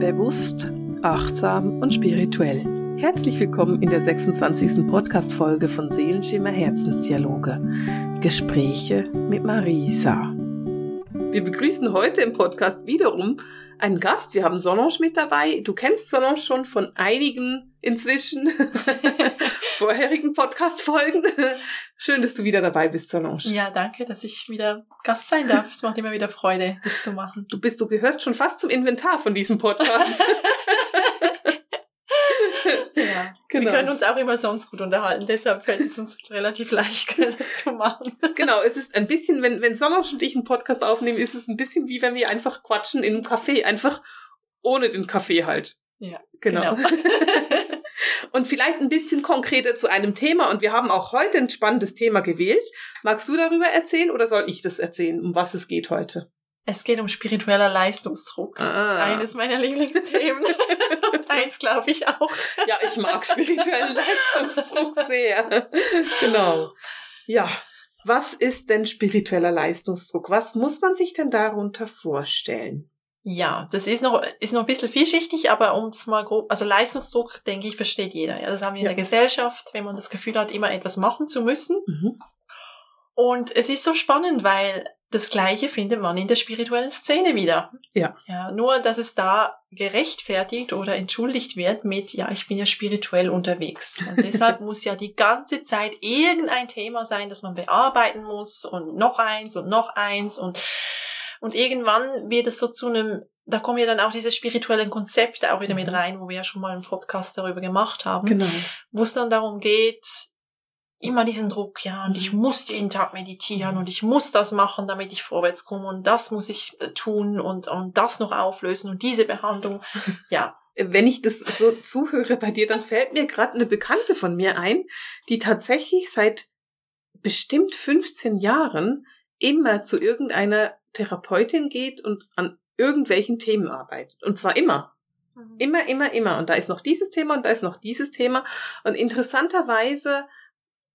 Bewusst, achtsam und spirituell. Herzlich willkommen in der 26. Podcast-Folge von Seelenschimmer Herzensdialoge. Gespräche mit Marisa. Wir begrüßen heute im Podcast wiederum einen Gast. Wir haben Solange mit dabei. Du kennst Solange schon von einigen inzwischen vorherigen Podcast-Folgen. Schön, dass du wieder dabei bist, Solange. Ja, danke, dass ich wieder Gast sein darf. Es macht immer wieder Freude, das zu machen. Du bist, du gehörst schon fast zum Inventar von diesem Podcast. ja, genau. Wir können uns auch immer sonst gut unterhalten, deshalb fällt es uns relativ leicht, das zu machen. Genau, es ist ein bisschen, wenn, wenn Solange und ich einen Podcast aufnehmen, ist es ein bisschen wie wenn wir einfach quatschen in einem Café, einfach ohne den Kaffee halt. Ja, genau. genau. Und vielleicht ein bisschen konkreter zu einem Thema. Und wir haben auch heute ein spannendes Thema gewählt. Magst du darüber erzählen oder soll ich das erzählen, um was es geht heute? Es geht um spiritueller Leistungsdruck. Ah. Eines meiner Lieblingsthemen. Und eins glaube ich auch. Ja, ich mag spirituellen Leistungsdruck sehr. Genau. Ja. Was ist denn spiritueller Leistungsdruck? Was muss man sich denn darunter vorstellen? Ja, das ist noch, ist noch ein bisschen vielschichtig, aber um es mal grob, also Leistungsdruck, denke ich, versteht jeder. Ja, das haben wir ja. in der Gesellschaft, wenn man das Gefühl hat, immer etwas machen zu müssen. Mhm. Und es ist so spannend, weil das Gleiche findet man in der spirituellen Szene wieder. Ja. ja. Nur, dass es da gerechtfertigt oder entschuldigt wird mit, ja, ich bin ja spirituell unterwegs. Und deshalb muss ja die ganze Zeit irgendein Thema sein, das man bearbeiten muss und noch eins und noch eins und und irgendwann wird es so zu einem, da kommen ja dann auch diese spirituellen Konzepte auch wieder mit mhm. rein, wo wir ja schon mal einen Podcast darüber gemacht haben. Genau. Wo es dann darum geht, immer diesen Druck, ja, und ich mhm. muss jeden Tag meditieren und ich muss das machen, damit ich vorwärts komme und das muss ich äh, tun und, und das noch auflösen und diese Behandlung, ja. Wenn ich das so zuhöre bei dir, dann fällt mir gerade eine Bekannte von mir ein, die tatsächlich seit bestimmt 15 Jahren immer zu irgendeiner Therapeutin geht und an irgendwelchen Themen arbeitet. Und zwar immer. Mhm. Immer, immer, immer. Und da ist noch dieses Thema und da ist noch dieses Thema. Und interessanterweise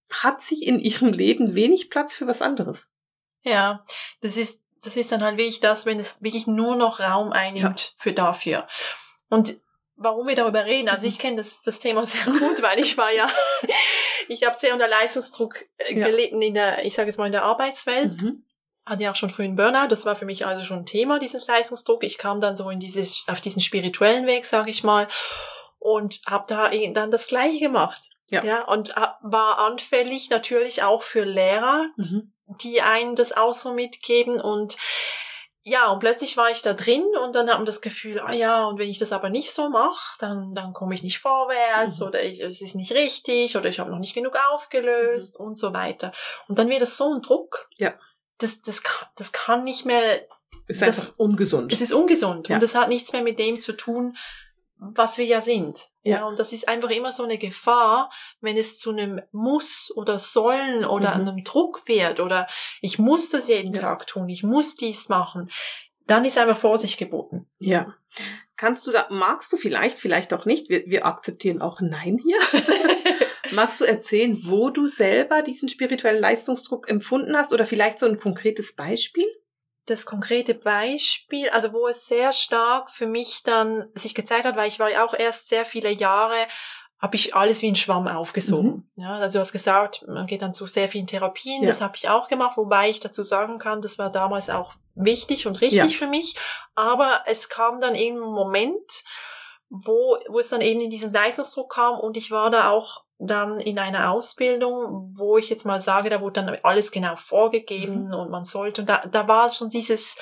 hat sie in ihrem Leben wenig Platz für was anderes. Ja, das ist, das ist dann halt wirklich das, wenn es wirklich nur noch Raum einnimmt ja. für dafür. Und warum wir darüber reden, also mhm. ich kenne das, das Thema sehr gut, weil ich war ja, ich habe sehr unter Leistungsdruck äh, gelitten in der, ich sage jetzt mal in der Arbeitswelt. Mhm hatte ja auch schon früh einen Burnout. Das war für mich also schon ein Thema, dieses Leistungsdruck. Ich kam dann so in dieses, auf diesen spirituellen Weg, sage ich mal, und habe da dann das Gleiche gemacht. Ja. ja und war anfällig natürlich auch für Lehrer, mhm. die einen das auch so mitgeben und ja, und plötzlich war ich da drin und dann hat man das Gefühl, ah ja, und wenn ich das aber nicht so mache, dann, dann komme ich nicht vorwärts mhm. oder ich, es ist nicht richtig oder ich habe noch nicht genug aufgelöst mhm. und so weiter. Und dann wird es so ein Druck. Ja das, das, kann, das kann nicht mehr. Ist das, einfach ungesund. Es ist ungesund. Ja. Und das hat nichts mehr mit dem zu tun, was wir ja sind. Ja. ja. Und das ist einfach immer so eine Gefahr, wenn es zu einem Muss oder Sollen oder mhm. einem Druck wird oder ich muss das jeden ja. Tag tun, ich muss dies machen, dann ist einfach Vorsicht geboten. Ja. Kannst du da, magst du vielleicht, vielleicht auch nicht, wir, wir akzeptieren auch Nein hier. Magst du erzählen, wo du selber diesen spirituellen Leistungsdruck empfunden hast oder vielleicht so ein konkretes Beispiel? Das konkrete Beispiel, also wo es sehr stark für mich dann sich gezeigt hat, weil ich war ja auch erst sehr viele Jahre habe ich alles wie ein Schwamm aufgesogen. Mhm. Ja, also du hast gesagt, man geht dann zu sehr vielen Therapien, ja. das habe ich auch gemacht, wobei ich dazu sagen kann, das war damals auch wichtig und richtig ja. für mich, aber es kam dann eben ein Moment, wo, wo es dann eben in diesen Leistungsdruck kam und ich war da auch dann in einer Ausbildung, wo ich jetzt mal sage, da wurde dann alles genau vorgegeben mhm. und man sollte, und da, da war schon dieses,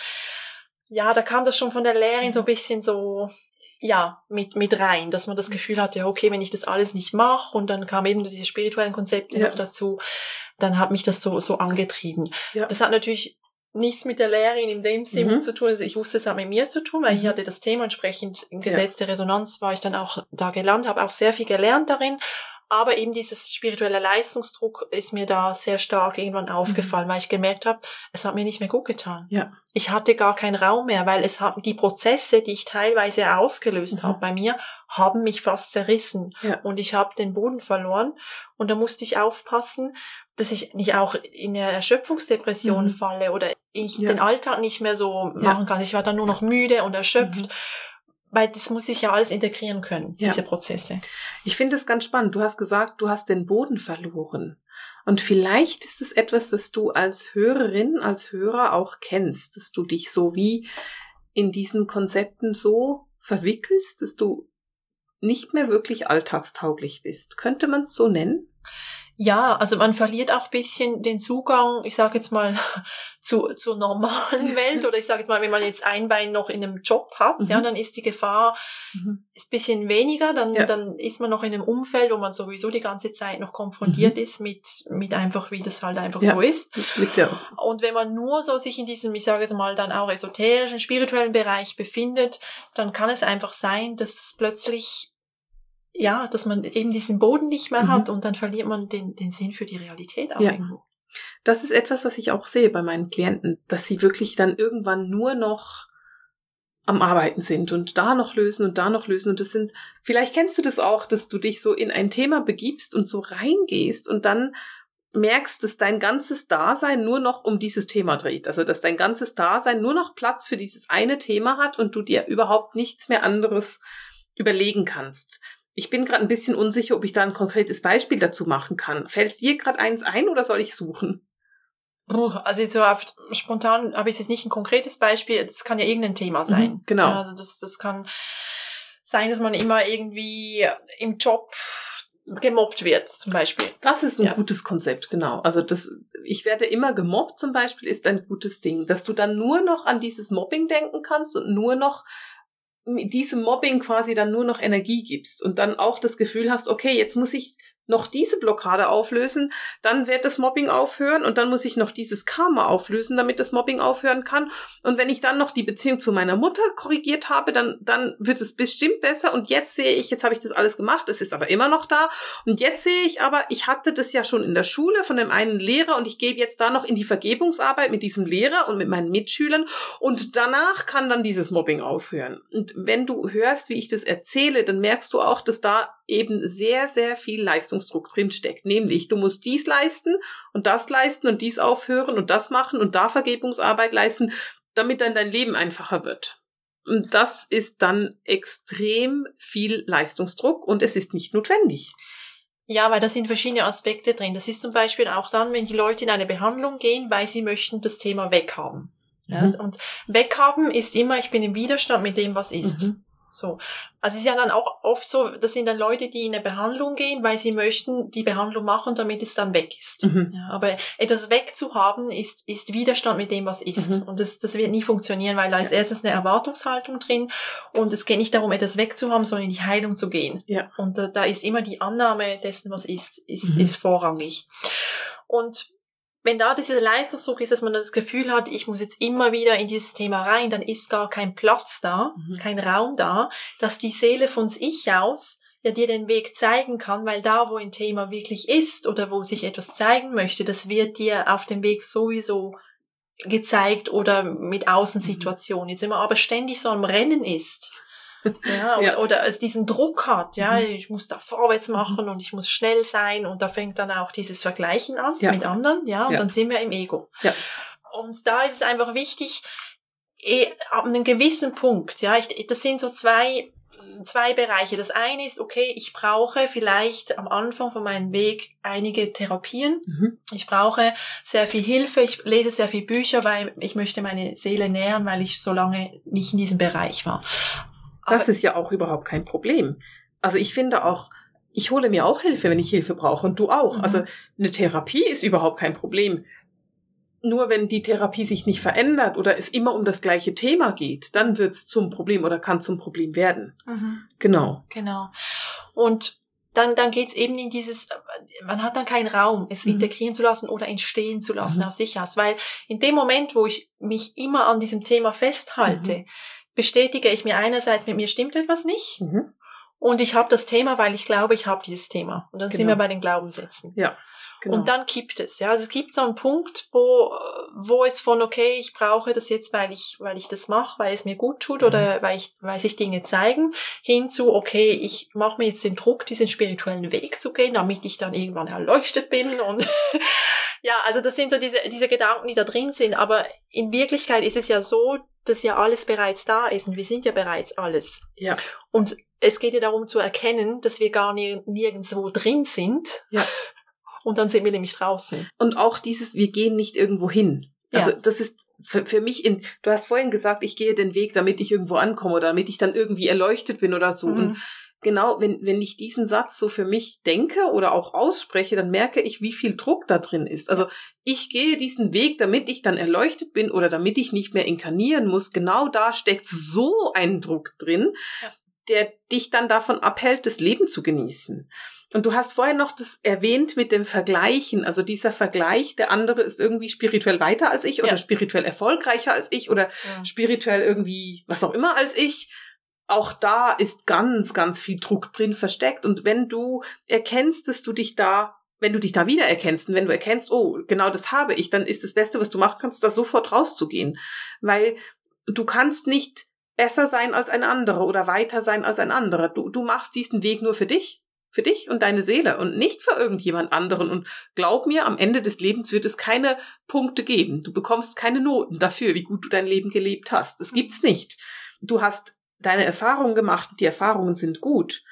ja, da kam das schon von der Lehrerin so ein bisschen so, ja, mit, mit rein, dass man das Gefühl hatte, okay, wenn ich das alles nicht mache und dann kam eben diese spirituellen Konzepte ja. noch dazu, dann hat mich das so, so angetrieben. Ja. Das hat natürlich nichts mit der Lehrerin in dem Sinn mhm. zu tun. Also ich wusste, es hat mit mir zu tun, weil mhm. ich hatte das Thema entsprechend in gesetzte ja. Resonanz war ich dann auch da gelernt, habe auch sehr viel gelernt darin. Aber eben dieses spirituelle Leistungsdruck ist mir da sehr stark irgendwann aufgefallen, mhm. weil ich gemerkt habe, es hat mir nicht mehr gut getan. Ja. Ich hatte gar keinen Raum mehr, weil es haben die Prozesse, die ich teilweise ausgelöst mhm. habe bei mir, haben mich fast zerrissen ja. und ich habe den Boden verloren und da musste ich aufpassen, dass ich nicht auch in eine Erschöpfungsdepression mhm. falle oder ich ja. den Alltag nicht mehr so machen kann. Ich war dann nur noch müde und erschöpft. Weil das muss ich ja alles integrieren können, Ja. diese Prozesse. Ich finde es ganz spannend. Du hast gesagt, du hast den Boden verloren. Und vielleicht ist es etwas, das du als Hörerin, als Hörer auch kennst, dass du dich so wie in diesen Konzepten so verwickelst, dass du nicht mehr wirklich alltagstauglich bist. Könnte man es so nennen? Ja, also man verliert auch bisschen den Zugang, ich sage jetzt mal, zu, zur normalen Welt oder ich sage jetzt mal, wenn man jetzt ein Bein noch in einem Job hat, ja, Mhm. dann ist die Gefahr ist bisschen weniger, dann, Ja. dann ist man noch in einem Umfeld, wo man sowieso die ganze Zeit noch konfrontiert ist mit, mit einfach, wie das halt einfach Ja. so ist. Der, Und wenn man nur so sich in diesem, ich sage jetzt mal, dann auch esoterischen, spirituellen Bereich befindet, dann kann es einfach sein, dass es plötzlich, ja, dass man eben diesen Boden nicht mehr Mhm. hat und dann verliert man den, den Sinn für die Realität auch Ja. irgendwo. das ist etwas, was ich auch sehe bei meinen Klienten, dass sie wirklich dann irgendwann nur noch am Arbeiten sind und da noch lösen und da noch lösen. Und das sind, vielleicht kennst du das auch, dass du dich so in ein Thema begibst und so reingehst und dann merkst, dass dein ganzes Dasein nur noch um dieses Thema dreht. Also, dass dein ganzes Dasein nur noch Platz für dieses eine Thema hat und du dir überhaupt nichts mehr anderes überlegen kannst. Ich bin gerade ein bisschen unsicher, ob ich da ein konkretes Beispiel dazu machen kann. Fällt dir gerade eins ein oder soll ich suchen? Also so auf, spontan habe ich jetzt nicht ein konkretes Beispiel, das kann ja irgendein Thema sein. Mhm, genau. Also das, das kann sein, dass man immer irgendwie im Job gemobbt wird, zum Beispiel. Das ist ein Ja. gutes Konzept, genau. Also das, ich werde immer gemobbt zum Beispiel, ist ein gutes Ding, dass du dann nur noch an dieses Mobbing denken kannst und nur noch diesem Mobbing quasi dann nur noch Energie gibst und dann auch das Gefühl hast, okay, jetzt muss ich noch diese Blockade auflösen, dann wird das Mobbing aufhören und dann muss ich noch dieses Karma auflösen, damit das Mobbing aufhören kann. Und wenn ich dann noch die Beziehung zu meiner Mutter korrigiert habe, dann, dann wird es bestimmt besser. Und jetzt sehe ich, jetzt habe ich das alles gemacht, es ist aber immer noch da. Und jetzt sehe ich aber, ich hatte das ja schon in der Schule von dem einen Lehrer und ich gebe jetzt da noch in die Vergebungsarbeit mit diesem Lehrer und mit meinen Mitschülern und danach kann dann dieses Mobbing aufhören. Und wenn du hörst, wie ich das erzähle, dann merkst du auch, dass da eben sehr, sehr viel Leistungsdruck drin steckt. Nämlich, du musst dies leisten und das leisten und dies aufhören und das machen und da Vergebungsarbeit leisten, damit dann dein Leben einfacher wird. Und das ist dann extrem viel Leistungsdruck und es ist nicht notwendig. Ja, weil da sind verschiedene Aspekte drin. Das ist zum Beispiel auch dann, wenn die Leute in eine Behandlung gehen, weil sie möchten das Thema weghaben. Ja, Mhm. und weghaben ist immer, ich bin im Widerstand mit dem, was ist. Mhm. So. Also es ist ja dann auch oft so, das sind dann Leute, die in eine Behandlung gehen, weil sie möchten die Behandlung machen, damit es dann weg ist. Mhm. Ja, aber etwas wegzuhaben ist, ist Widerstand mit dem, was ist. Mhm. Und das, das wird nie funktionieren, weil da ist erstens eine Erwartungshaltung drin und es geht nicht darum, etwas wegzuhaben, sondern in die Heilung zu gehen. Ja. Und da, da ist immer die Annahme dessen, was ist, ist, Mhm. ist vorrangig. Und wenn da dieser Leistungsdruck ist, dass man das Gefühl hat, ich muss jetzt immer wieder in dieses Thema rein, dann ist gar kein Platz da, Mhm. kein Raum da, dass die Seele von sich aus ja dir den Weg zeigen kann, weil da, wo ein Thema wirklich ist oder wo sich etwas zeigen möchte, das wird dir auf dem Weg sowieso gezeigt oder mit Außensituationen. Jetzt immer aber ständig so am Rennen ist. Ja, Ja. Oder, oder es diesen Druck hat, ja, Mhm. ich muss da vorwärts machen und ich muss schnell sein und da fängt dann auch dieses Vergleichen an Ja. mit anderen, ja, und Ja. dann sind wir im Ego. Ja. Und da ist es einfach wichtig, eh, ab einem gewissen Punkt, ja, ich, das sind so zwei, zwei Bereiche. Das eine ist, okay, ich brauche vielleicht am Anfang von meinem Weg einige Therapien. Mhm. Ich brauche sehr viel Hilfe. Ich lese sehr viel Bücher, weil ich möchte meine Seele nähern, weil ich so lange nicht in diesem Bereich war. Das Aber- ist ja auch überhaupt kein Problem. Also ich finde auch, ich hole mir auch Hilfe, wenn ich Hilfe brauche und du auch. Mhm. Also eine Therapie ist überhaupt kein Problem. Nur wenn die Therapie sich nicht verändert oder es immer um das gleiche Thema geht, dann wird es zum Problem oder kann zum Problem werden. Mhm. Genau. Genau. Und dann, dann geht's eben in dieses, man hat dann keinen Raum, es Mhm. integrieren zu lassen oder entstehen zu lassen Mhm. aus sich aus. Weil in dem Moment, wo ich mich immer an diesem Thema festhalte, Mhm. Bestätige ich mir einerseits, mit mir stimmt etwas nicht. Mhm. Und ich habe das Thema, weil ich glaube, ich habe dieses Thema. Und dann sind Genau. wir bei den Glaubenssätzen. Ja. Genau. Und dann kippt es. Ja, also es gibt so einen Punkt, wo, wo es von, okay, ich brauche das jetzt, weil ich, weil ich das mache, weil es mir gut tut Mhm. oder weil ich, weil sich Dinge zeigen, hin zu, okay, ich mache mir jetzt den Druck, diesen spirituellen Weg zu gehen, damit ich dann irgendwann erleuchtet bin und ja, also das sind so diese, diese Gedanken, die da drin sind. Aber in Wirklichkeit ist es ja so, dass ja alles bereits da ist und wir sind ja bereits alles. Ja. Und es geht ja darum zu erkennen, dass wir gar nie, nirgendwo drin sind. Ja. Und dann sind wir nämlich draußen. Und auch dieses, wir gehen nicht irgendwo hin. Also Ja. das ist für, für mich in, du hast vorhin gesagt, ich gehe den Weg, damit ich irgendwo ankomme oder damit ich dann irgendwie erleuchtet bin oder so. Und Mhm. genau, wenn, wenn ich diesen Satz so für mich denke oder auch ausspreche, dann merke ich, wie viel Druck da drin ist. Also ich gehe diesen Weg, damit ich dann erleuchtet bin oder damit ich nicht mehr inkarnieren muss. Genau da steckt so ein Druck drin, der dich dann davon abhält, das Leben zu genießen. Und du hast vorher noch das erwähnt mit dem Vergleichen, also dieser Vergleich, der andere ist irgendwie spirituell weiter als ich oder Ja. spirituell erfolgreicher als ich oder Ja. spirituell irgendwie was auch immer als ich. Auch da ist ganz, ganz viel Druck drin versteckt. Und wenn du erkennst, dass du dich da, wenn du dich da wieder erkennst und wenn du erkennst, oh, genau das habe ich, dann ist das Beste, was du machen kannst, da sofort rauszugehen. Weil du kannst nicht besser sein als ein anderer oder weiter sein als ein anderer. Du, du machst diesen Weg nur für dich, für dich und deine Seele und nicht für irgendjemand anderen. Und glaub mir, am Ende des Lebens wird es keine Punkte geben. Du bekommst keine Noten dafür, wie gut du dein Leben gelebt hast. Das gibt's nicht. Du hast deine Erfahrungen gemacht und die Erfahrungen sind gut.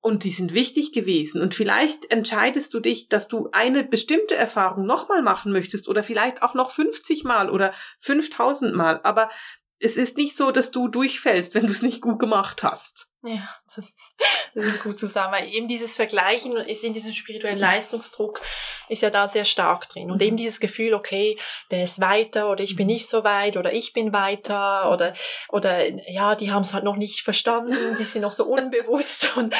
Und die sind wichtig gewesen. Und vielleicht entscheidest du dich, dass du eine bestimmte Erfahrung nochmal machen möchtest oder vielleicht auch noch 50 Mal oder 5000 Mal. Aber es ist nicht so, dass du durchfällst, wenn du es nicht gut gemacht hast. Ja, das ist, das ist gut zusammen. Weil eben dieses Vergleichen ist in diesem spirituellen Leistungsdruck ist ja da sehr stark drin. Und eben dieses Gefühl, okay, der ist weiter oder ich bin nicht so weit oder ich bin weiter oder, oder ja, die haben es halt noch nicht verstanden, die sind noch so unbewusst. Und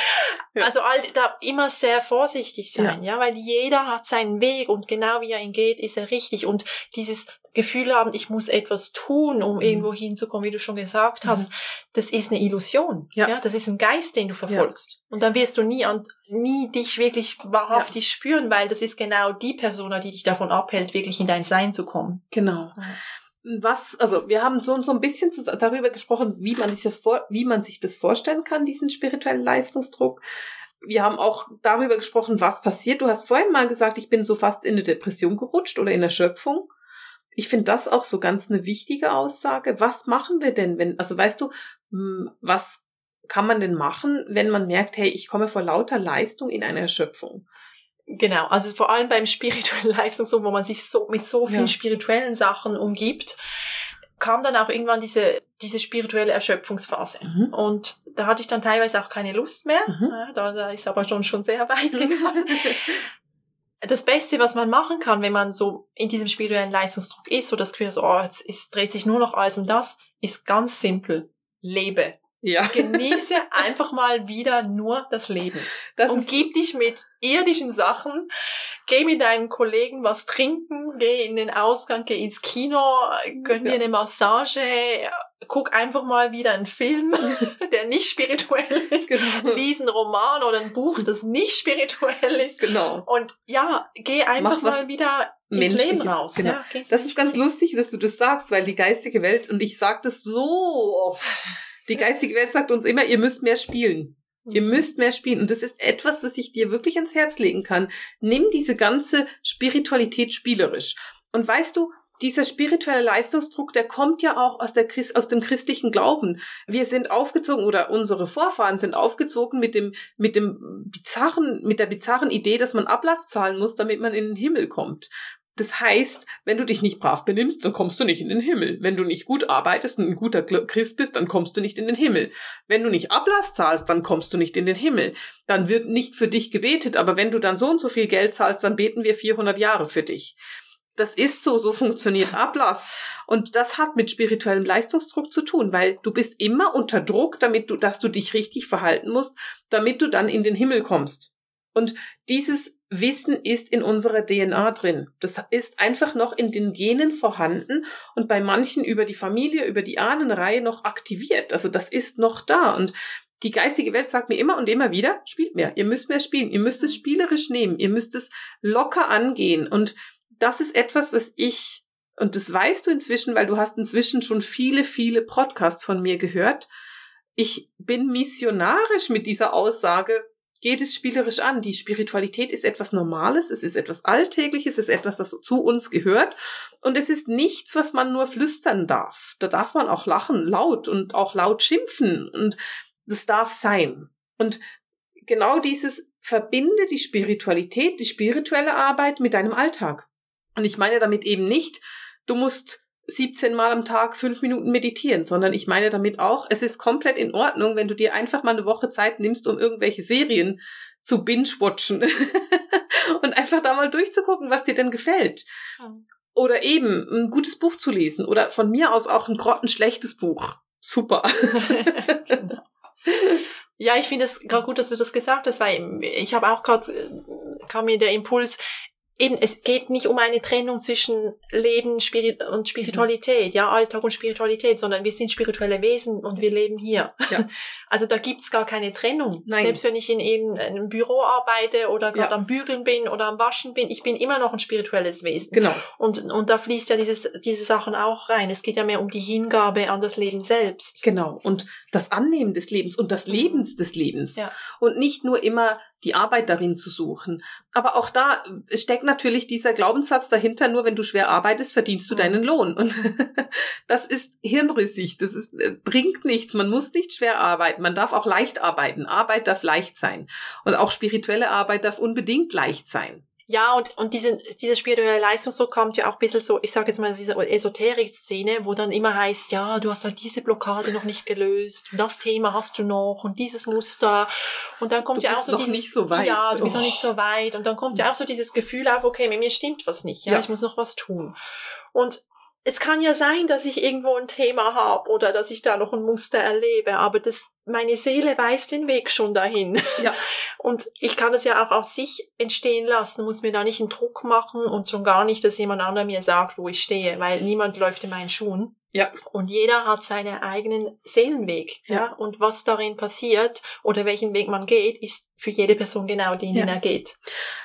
Ja. also all, da immer sehr vorsichtig sein, ja. weil jeder hat seinen Weg und genau wie er ihn geht, ist er richtig. Und dieses Gefühl haben, ich muss etwas tun, um Mhm. irgendwo hinzukommen, wie du schon gesagt hast, das ist eine Illusion. Ja. Ja. Das ist ein Geist, den du verfolgst. Und dann wirst du nie an, nie dich wirklich wahrhaftig spüren, weil das ist genau die Persona, die dich davon abhält, wirklich in dein Sein zu kommen. Genau. Ja. Was, also wir haben so, so ein bisschen darüber gesprochen, wie man, sich das vor, wie man sich das vorstellen kann, diesen spirituellen Leistungsdruck. Wir haben auch darüber gesprochen, was passiert. Du hast vorhin mal gesagt, ich bin so fast in eine Depression gerutscht oder in Erschöpfung. Ich finde das auch so ganz eine wichtige Aussage. Was machen wir denn, wenn, also weißt du, hm, was kann man denn machen, wenn man merkt, hey, ich komme vor lauter Leistung in eine Erschöpfung? Genau, also vor allem beim spirituellen Leistungsdruck, wo man sich so mit so vielen Ja. spirituellen Sachen umgibt, kam dann auch irgendwann diese, diese spirituelle Erschöpfungsphase. Mhm. Und da hatte ich dann teilweise auch keine Lust mehr. Mhm. Ja, da, da ist aber schon, schon sehr weit gegangen. Das Beste, was man machen kann, wenn man so in diesem spirituellen Leistungsdruck ist, so das Gefühl, so, oh, jetzt ist, dreht sich nur noch alles um das, ist ganz simpel. Lebe. Ja, Genieße einfach mal wieder nur das Leben. das Umgib dich mit irdischen Sachen. Geh mit deinen Kollegen was trinken, geh in den Ausgang, geh ins Kino, gönn dir Ja. eine Massage, guck einfach mal wieder einen Film, der nicht spirituell ist. genau. Lies einen Roman oder ein Buch, das nicht spirituell ist. genau. Und ja, geh einfach mal wieder ins Leben raus. genau. Ja, Das ist ganz lustig, dass du das sagst, weil die geistige Welt, und ich sage das so oft, die geistige Welt sagt uns immer, ihr müsst mehr spielen. Ihr müsst mehr spielen. Und das ist etwas, was ich dir wirklich ans Herz legen kann. Nimm diese ganze Spiritualität spielerisch. Und weißt du, dieser spirituelle Leistungsdruck, der kommt ja auch aus, der Christ, aus dem christlichen Glauben. Wir sind aufgezogen oder unsere Vorfahren sind aufgezogen mit dem, mit dem bizarren, mit der bizarren Idee, dass man Ablass zahlen muss, damit man in den Himmel kommt. Das heißt, wenn du dich nicht brav benimmst, dann kommst du nicht in den Himmel. Wenn du nicht gut arbeitest und ein guter Christ bist, dann kommst du nicht in den Himmel. Wenn du nicht Ablass zahlst, dann kommst du nicht in den Himmel. Dann wird nicht für dich gebetet, aber wenn du dann so und so viel Geld zahlst, dann beten wir 400 Jahre für dich. Das ist so, so funktioniert Ablass. Und das hat mit spirituellem Leistungsdruck zu tun, weil du bist immer unter Druck, damit du, dass du dich richtig verhalten musst, damit du dann in den Himmel kommst. Und dieses Wissen ist in unserer DNA drin. Das ist einfach noch in den Genen vorhanden und bei manchen über die Familie, über die Ahnenreihe noch aktiviert. Also das ist noch da. Und die geistige Welt sagt mir immer und immer wieder, spielt mehr. Ihr müsst mehr spielen. Ihr müsst es spielerisch nehmen. Ihr müsst es locker angehen. Und das ist etwas, was ich, und das weißt du inzwischen, weil du hast inzwischen schon viele, viele Podcasts von mir gehört. Ich bin missionarisch mit dieser Aussage, geht es spielerisch an. Die Spiritualität ist etwas Normales, es ist etwas Alltägliches, es ist etwas, das zu uns gehört. Und es ist nichts, was man nur flüstern darf. Da darf man auch lachen, laut und auch laut schimpfen. Und das darf sein. Und genau dieses verbinde die Spiritualität, die spirituelle Arbeit mit deinem Alltag. Und ich meine damit eben nicht, du musst 17 Mal am Tag fünf Minuten meditieren, sondern ich meine damit auch, es ist komplett in Ordnung, wenn du dir einfach mal eine Woche Zeit nimmst, um irgendwelche Serien zu binge-watchen und einfach da mal durchzugucken, was dir denn gefällt. Hm. Oder eben ein gutes Buch zu lesen oder von mir aus auch ein grottenschlechtes Buch. Super. genau. Ja, ich finde es gerade gut, dass du das gesagt hast, weil ich habe auch gerade äh, kam mir der Impuls, eben, es geht nicht um eine Trennung zwischen Leben Spirit und Spiritualität, ja, Alltag und Spiritualität, sondern wir sind spirituelle Wesen und wir leben hier. Ja. Also da gibt's gar keine Trennung. Nein. Selbst wenn ich in, in einem Büro arbeite oder gerade ja. am Bügeln bin oder am Waschen bin, ich bin immer noch ein spirituelles Wesen. Genau. Und, und da fließt ja dieses, diese Sachen auch rein. Es geht ja mehr um die Hingabe an das Leben selbst. Genau. Und das Annehmen des Lebens und das Lebens des Lebens. Ja. Und nicht nur immer die Arbeit darin zu suchen. Aber auch da steckt natürlich dieser Glaubenssatz dahinter, nur wenn du schwer arbeitest, verdienst du mhm. deinen Lohn. Und das ist hirnrissig, das ist, äh, bringt nichts. Man muss nicht schwer arbeiten, man darf auch leicht arbeiten. Arbeit darf leicht sein. Und auch spirituelle Arbeit darf unbedingt leicht sein. Ja, und, und diese, diese spirituelle Leistungsdruck kommt ja auch ein bisschen so, ich sage jetzt mal, diese Esoterik-Szene, wo dann immer heißt, ja, du hast halt diese Blockade noch nicht gelöst, und das Thema hast du noch und dieses Muster. Und dann kommt du ja auch so dieses. Nicht so weit. Ja, du bist oh. noch nicht so weit. Und dann kommt ja auch so dieses Gefühl auf, okay, mit mir stimmt was nicht, ja, ja. ich muss noch was tun. Und es kann ja sein, dass ich irgendwo ein Thema habe oder dass ich da noch ein Muster erlebe, aber das, meine Seele weiß den Weg schon dahin. Ja. Und ich kann das ja auch aus sich entstehen lassen, muss mir da nicht einen Druck machen und schon gar nicht, dass jemand anderer mir sagt, wo ich stehe, weil niemand läuft in meinen Schuhen. Ja. Und jeder hat seinen eigenen Seelenweg. Ja. ja. Und was darin passiert oder welchen Weg man geht, ist für jede Person genau den, ja. den er geht.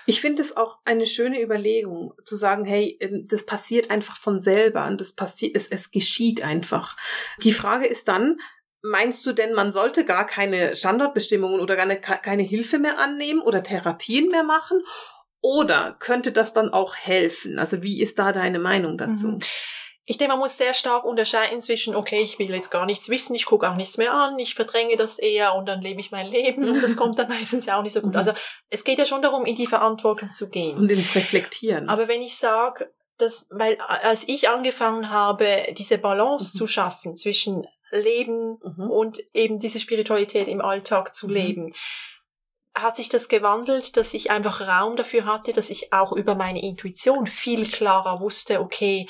Ich finde es auch eine schöne Überlegung, zu sagen, hey, ähm, das passiert einfach von selber und das passiert, es, es geschieht einfach. Die Frage ist dann, Meinst du denn, man sollte gar keine Standortbestimmungen oder gar keine Hilfe mehr annehmen oder Therapien mehr machen? Oder könnte das dann auch helfen? Also wie ist da deine Meinung dazu? Mhm ich denke, man muss sehr stark unterscheiden zwischen, okay, ich will jetzt gar nichts wissen, ich gucke auch nichts mehr an, ich verdränge das eher und dann lebe ich mein Leben und das kommt dann meistens ja auch nicht so gut. Mhm. Also es geht ja schon darum, in die Verantwortung zu gehen. Und ins Reflektieren. Aber wenn ich sage, dass, weil als ich angefangen habe, diese Balance mhm. zu schaffen zwischen Leben mhm. und eben diese Spiritualität im Alltag zu mhm. leben, hat sich das gewandelt, dass ich einfach Raum dafür hatte, dass ich auch über meine Intuition viel klarer wusste, okay,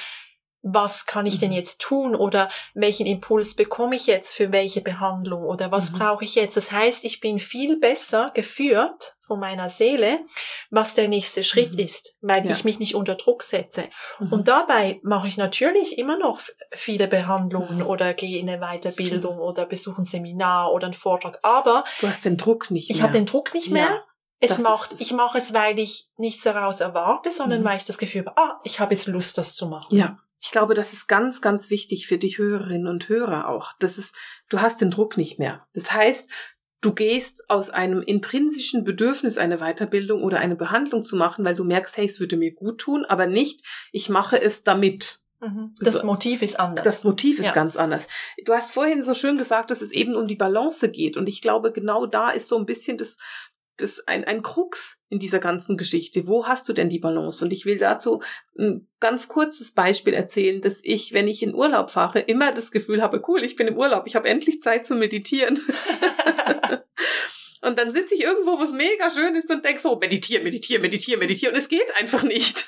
was kann ich denn mhm. jetzt tun oder welchen Impuls bekomme ich jetzt für welche Behandlung oder was mhm. brauche ich jetzt. Das heißt, ich bin viel besser geführt von meiner Seele, was der nächste Schritt mhm. ist, weil ja. ich mich nicht unter Druck setze. Mhm. Und dabei mache ich natürlich immer noch viele Behandlungen mhm. oder gehe in eine Weiterbildung oder besuche ein Seminar oder einen Vortrag. Aber du hast den Druck nicht mehr. Ich habe den Druck nicht mehr. Ja. Es macht, ich mache es, weil ich nichts daraus erwarte, sondern mhm. weil ich das Gefühl habe, ah, ich habe jetzt Lust, das zu machen. Ja. Ich glaube, das ist ganz, ganz wichtig für die Hörerinnen und Hörer auch. Das ist, du hast den Druck nicht mehr. Das heißt, du gehst aus einem intrinsischen Bedürfnis, eine Weiterbildung oder eine Behandlung zu machen, weil du merkst, hey, es würde mir gut tun, aber nicht, ich mache es damit. Mhm. Das also, Motiv ist anders. Das Motiv ist ja. ganz anders. Du hast vorhin so schön gesagt, dass es eben um die Balance geht. Und ich glaube, genau da ist so ein bisschen das das ein, ein Krux in dieser ganzen Geschichte. Wo hast du denn die Balance? Und ich will dazu ein ganz kurzes Beispiel erzählen, dass ich, wenn ich in Urlaub fahre, immer das Gefühl habe, cool, ich bin im Urlaub, ich habe endlich Zeit zu meditieren. und dann sitze ich irgendwo, wo es mega schön ist und denke so, meditieren, meditieren, meditieren, meditieren. Und es geht einfach nicht.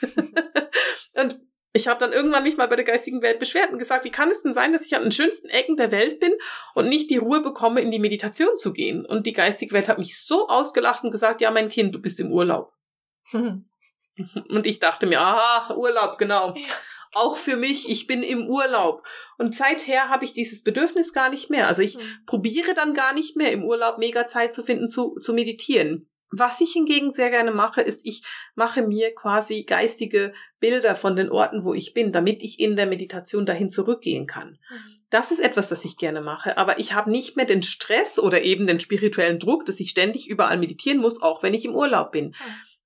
Habe dann irgendwann mich mal bei der geistigen Welt beschwert und gesagt, wie kann es denn sein, dass ich an den schönsten Ecken der Welt bin und nicht die Ruhe bekomme, in die Meditation zu gehen? Und die geistige Welt hat mich so ausgelacht und gesagt, ja, mein Kind, du bist im Urlaub. Und ich dachte mir, aha, Urlaub, genau. Ja. Auch für mich, ich bin im Urlaub. Und seither habe ich dieses Bedürfnis gar nicht mehr. Also ich mhm. probiere dann gar nicht mehr im Urlaub mega Zeit zu finden, zu, zu meditieren. Was ich hingegen sehr gerne mache, ist, ich mache mir quasi geistige Bilder von den Orten, wo ich bin, damit ich in der Meditation dahin zurückgehen kann. Mhm. Das ist etwas, das ich gerne mache, aber ich habe nicht mehr den Stress oder eben den spirituellen Druck, dass ich ständig überall meditieren muss, auch wenn ich im Urlaub bin. Mhm.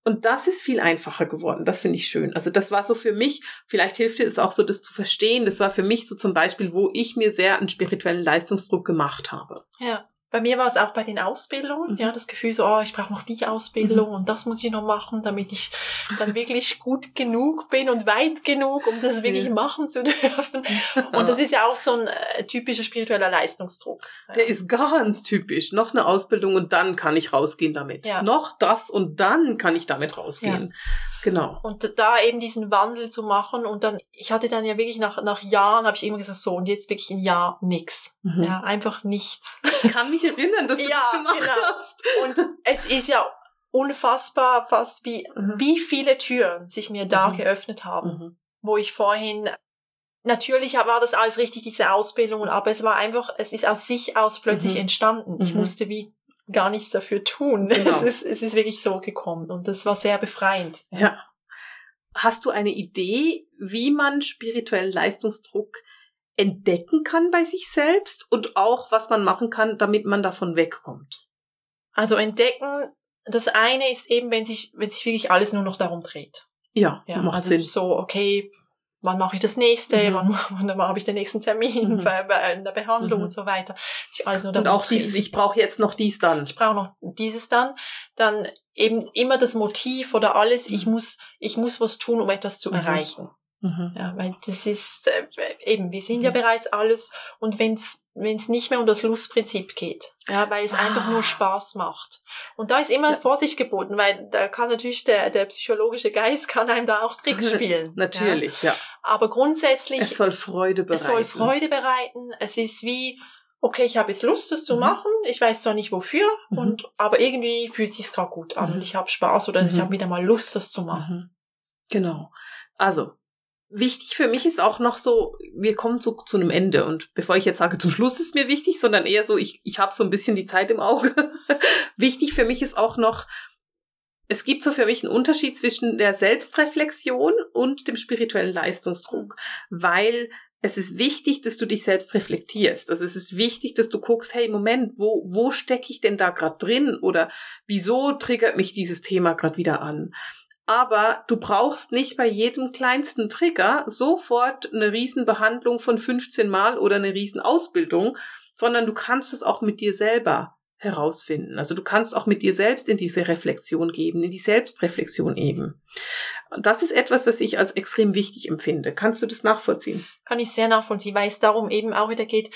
Und das ist viel einfacher geworden. Das finde ich schön. Also das war so für mich, vielleicht hilft dir das auch so, das zu verstehen. Das war für mich so zum Beispiel, wo ich mir sehr einen spirituellen Leistungsdruck gemacht habe. Ja. Bei mir war es auch bei den Ausbildungen, mhm. ja, das Gefühl so, oh, ich brauche noch die Ausbildung mhm. und das muss ich noch machen, damit ich dann wirklich gut genug bin und weit genug, um das wirklich ja. machen zu dürfen. Und das ist ja auch so ein äh, typischer spiritueller Leistungsdruck. Der ist ganz typisch. Noch eine Ausbildung und dann kann ich rausgehen damit. Ja. Noch das und dann kann ich damit rausgehen. Ja. Genau. Und da eben diesen Wandel zu machen und dann, ich hatte dann ja wirklich nach, nach Jahren, habe ich immer gesagt, so und jetzt wirklich ein Jahr nix. Mhm. Ja, einfach nichts. Ich kann mich erinnern, dass du ja, das gemacht genau. hast. Und es ist ja unfassbar fast, wie, mhm. wie viele Türen sich mir da mhm. geöffnet haben, mhm. wo ich vorhin Natürlich war das alles richtig, diese Ausbildung, aber es war einfach, es ist aus sich aus plötzlich mhm. entstanden. Ich mhm. musste wie gar nichts dafür tun. Genau. Es, ist, es ist wirklich so gekommen und das war sehr befreiend. Ja. Hast du eine Idee, wie man spirituellen Leistungsdruck entdecken kann bei sich selbst und auch was man machen kann, damit man davon wegkommt? Also entdecken, das eine ist eben, wenn sich, wenn sich wirklich alles nur noch darum dreht. Ja, ja macht also Sinn. so, okay, wann mache ich das nächste, mhm. wann, wann habe ich den nächsten Termin mhm. bei, bei der Behandlung mhm. und so weiter. Also und auch dieses, ich brauche jetzt noch dies dann. Ich brauche noch dieses dann. Dann eben immer das Motiv oder alles, ich mhm. muss, ich muss was tun, um etwas zu mhm. erreichen. Mhm. Ja, weil das ist äh, eben, wir sind ja bereits alles und wenn es wenn es nicht mehr um das Lustprinzip geht, ja, weil es ah. einfach nur ah. Spaß macht. Und da ist immer ja. Vorsicht geboten, weil da kann natürlich der, der psychologische Geist kann einem da auch Tricks spielen. natürlich, ja. ja. Aber grundsätzlich. Es soll Freude bereiten. Es soll Freude bereiten. Es ist wie, okay, ich habe jetzt Lust, das zu mhm. machen. Ich weiß zwar nicht wofür, mhm. und aber irgendwie fühlt sich's gerade gut an mhm. und ich habe Spaß oder ich mhm. habe wieder mal Lust, das zu machen. Mhm. Genau. Also wichtig für mich ist auch noch so, wir kommen so zu einem Ende und bevor ich jetzt sage, zum Schluss ist mir wichtig, sondern eher so, ich, ich habe so ein bisschen die Zeit im Auge. wichtig für mich ist auch noch, es gibt so für mich einen Unterschied zwischen der Selbstreflexion und dem spirituellen Leistungsdruck, weil es ist wichtig, dass du dich selbst reflektierst. Also es ist wichtig, dass du guckst, hey, Moment, wo, wo stecke ich denn da gerade drin? Oder wieso triggert mich dieses Thema gerade wieder an? Aber du brauchst nicht bei jedem kleinsten Trigger sofort eine Riesenbehandlung von 15 Mal oder eine Riesenausbildung, sondern du kannst es auch mit dir selber herausfinden. Also du kannst auch mit dir selbst in diese Reflexion geben, in die Selbstreflexion eben. Das ist etwas, was ich als extrem wichtig empfinde. Kannst du das nachvollziehen? Kann ich sehr nachvollziehen, weil es darum eben auch wieder geht,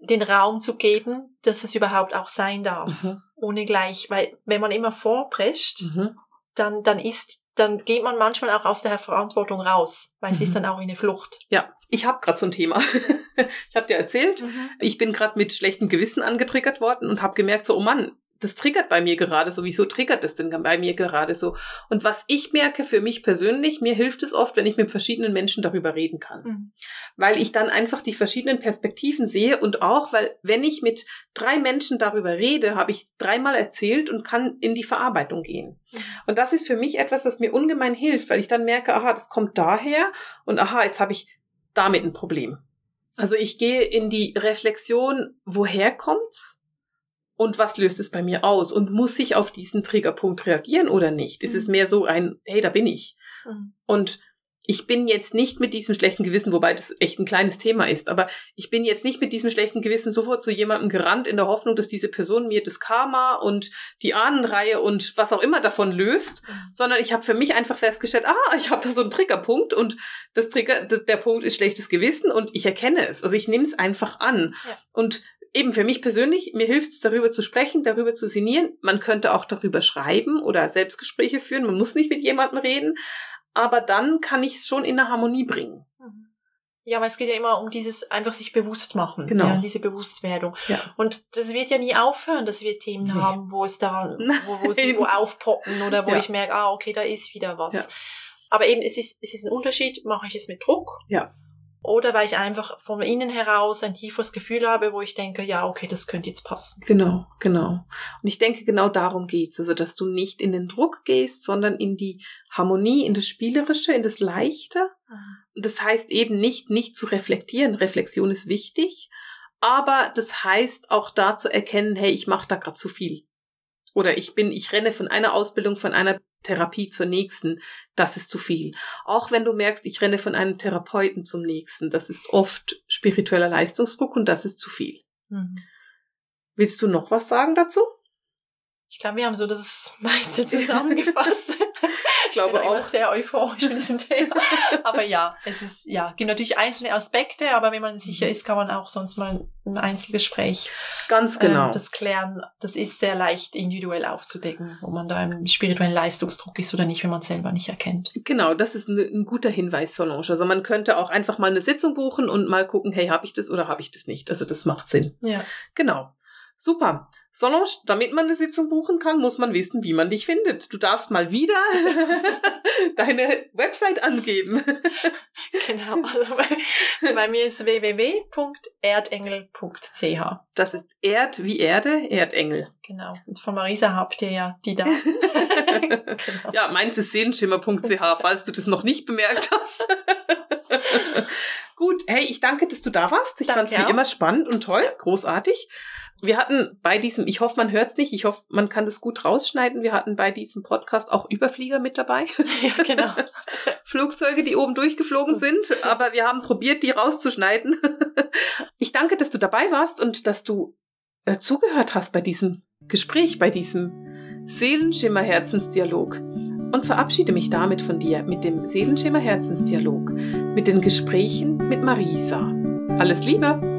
den Raum zu geben, dass es überhaupt auch sein darf. Mhm. Ohne gleich, weil wenn man immer vorprescht, mhm. Dann, dann ist dann geht man manchmal auch aus der Verantwortung raus, weil es ist mhm. dann auch eine Flucht. Ja, ich habe gerade so ein Thema. ich habe dir erzählt, mhm. ich bin gerade mit schlechtem Gewissen angetriggert worden und habe gemerkt, so, oh Mann, das triggert bei mir gerade so. Wieso triggert das denn bei mir gerade so? Und was ich merke für mich persönlich, mir hilft es oft, wenn ich mit verschiedenen Menschen darüber reden kann. Mhm. Weil ich dann einfach die verschiedenen Perspektiven sehe und auch, weil wenn ich mit drei Menschen darüber rede, habe ich dreimal erzählt und kann in die Verarbeitung gehen. Mhm. Und das ist für mich etwas, was mir ungemein hilft, weil ich dann merke, aha, das kommt daher und aha, jetzt habe ich damit ein Problem. Also ich gehe in die Reflexion, woher kommt's? Und was löst es bei mir aus? Und muss ich auf diesen Triggerpunkt reagieren oder nicht? Mhm. Ist es mhm. mehr so ein, hey, da bin ich. Mhm. Und ich bin jetzt nicht mit diesem schlechten Gewissen, wobei das echt ein kleines Thema ist, aber ich bin jetzt nicht mit diesem schlechten Gewissen sofort zu jemandem gerannt in der Hoffnung, dass diese Person mir das Karma und die Ahnenreihe und was auch immer davon löst, mhm. sondern ich habe für mich einfach festgestellt, ah, ich habe da so einen Triggerpunkt und das Trigger, der Punkt ist schlechtes Gewissen und ich erkenne es. Also ich nehme es einfach an. Ja. Und eben für mich persönlich, mir hilft es, darüber zu sprechen, darüber zu sinnieren. Man könnte auch darüber schreiben oder Selbstgespräche führen. Man muss nicht mit jemandem reden. Aber dann kann ich es schon in eine Harmonie bringen. Mhm. Ja, aber es geht ja immer um dieses einfach sich bewusst machen. Genau. Ja, diese Bewusstwerdung. Ja. Und das wird ja nie aufhören, dass wir Themen nee. haben, wo es da, wo, wo sie wo aufpoppen oder wo ja. ich merke, ah, okay, da ist wieder was. Ja. Aber eben, es ist, es ist ein Unterschied, mache ich es mit Druck? Ja oder weil ich einfach von innen heraus ein tieferes Gefühl habe, wo ich denke, ja, okay, das könnte jetzt passen. Genau, genau. Und ich denke, genau darum geht's, also dass du nicht in den Druck gehst, sondern in die Harmonie, in das Spielerische, in das Leichte. Und das heißt eben nicht, nicht zu reflektieren. Reflexion ist wichtig, aber das heißt auch da zu erkennen, hey, ich mache da gerade zu viel. Oder ich bin, ich renne von einer Ausbildung, von einer Therapie zur nächsten, das ist zu viel. Auch wenn du merkst, ich renne von einem Therapeuten zum nächsten, das ist oft spiritueller Leistungsdruck und das ist zu viel. Mhm. Willst du noch was sagen dazu? Ich glaube, wir haben so das meiste zusammengefasst. ich glaube auch. sehr euphorisch mit diesem Thema. Aber ja, es ist, ja, gibt natürlich einzelne Aspekte, aber wenn man sicher mhm. ist, kann man auch sonst mal ein Einzelgespräch ganz genau äh, das klären. Das ist sehr leicht individuell aufzudecken, wo man da im spirituellen Leistungsdruck ist oder nicht, wenn man es selber nicht erkennt. Genau, das ist ein, ein guter Hinweis, Solange. Also man könnte auch einfach mal eine Sitzung buchen und mal gucken, hey, habe ich das oder habe ich das nicht? Also das macht Sinn. Ja. Genau. Super. Solange, damit man eine Sitzung buchen kann, muss man wissen, wie man dich findet. Du darfst mal wieder deine Website angeben. genau. Also bei, bei mir ist www.erdengel.ch. Das ist Erd wie Erde, Erdengel. Genau. Und von Marisa habt ihr ja die da. genau. Ja, meins ist seelenschimmer.ch, falls du das noch nicht bemerkt hast. Gut, hey, ich danke, dass du da warst. Ich fand es wie immer spannend und toll, großartig. Wir hatten bei diesem, ich hoffe, man hört es nicht, ich hoffe, man kann das gut rausschneiden. Wir hatten bei diesem Podcast auch Überflieger mit dabei. Ja, genau. Flugzeuge, die oben durchgeflogen sind, aber wir haben probiert, die rauszuschneiden. ich danke, dass du dabei warst und dass du äh, zugehört hast bei diesem Gespräch, bei diesem Seelenschimmer-Herzensdialog und verabschiede mich damit von dir mit dem Seelenschimmer Herzensdialog, mit den Gesprächen mit Marisa. Alles Liebe!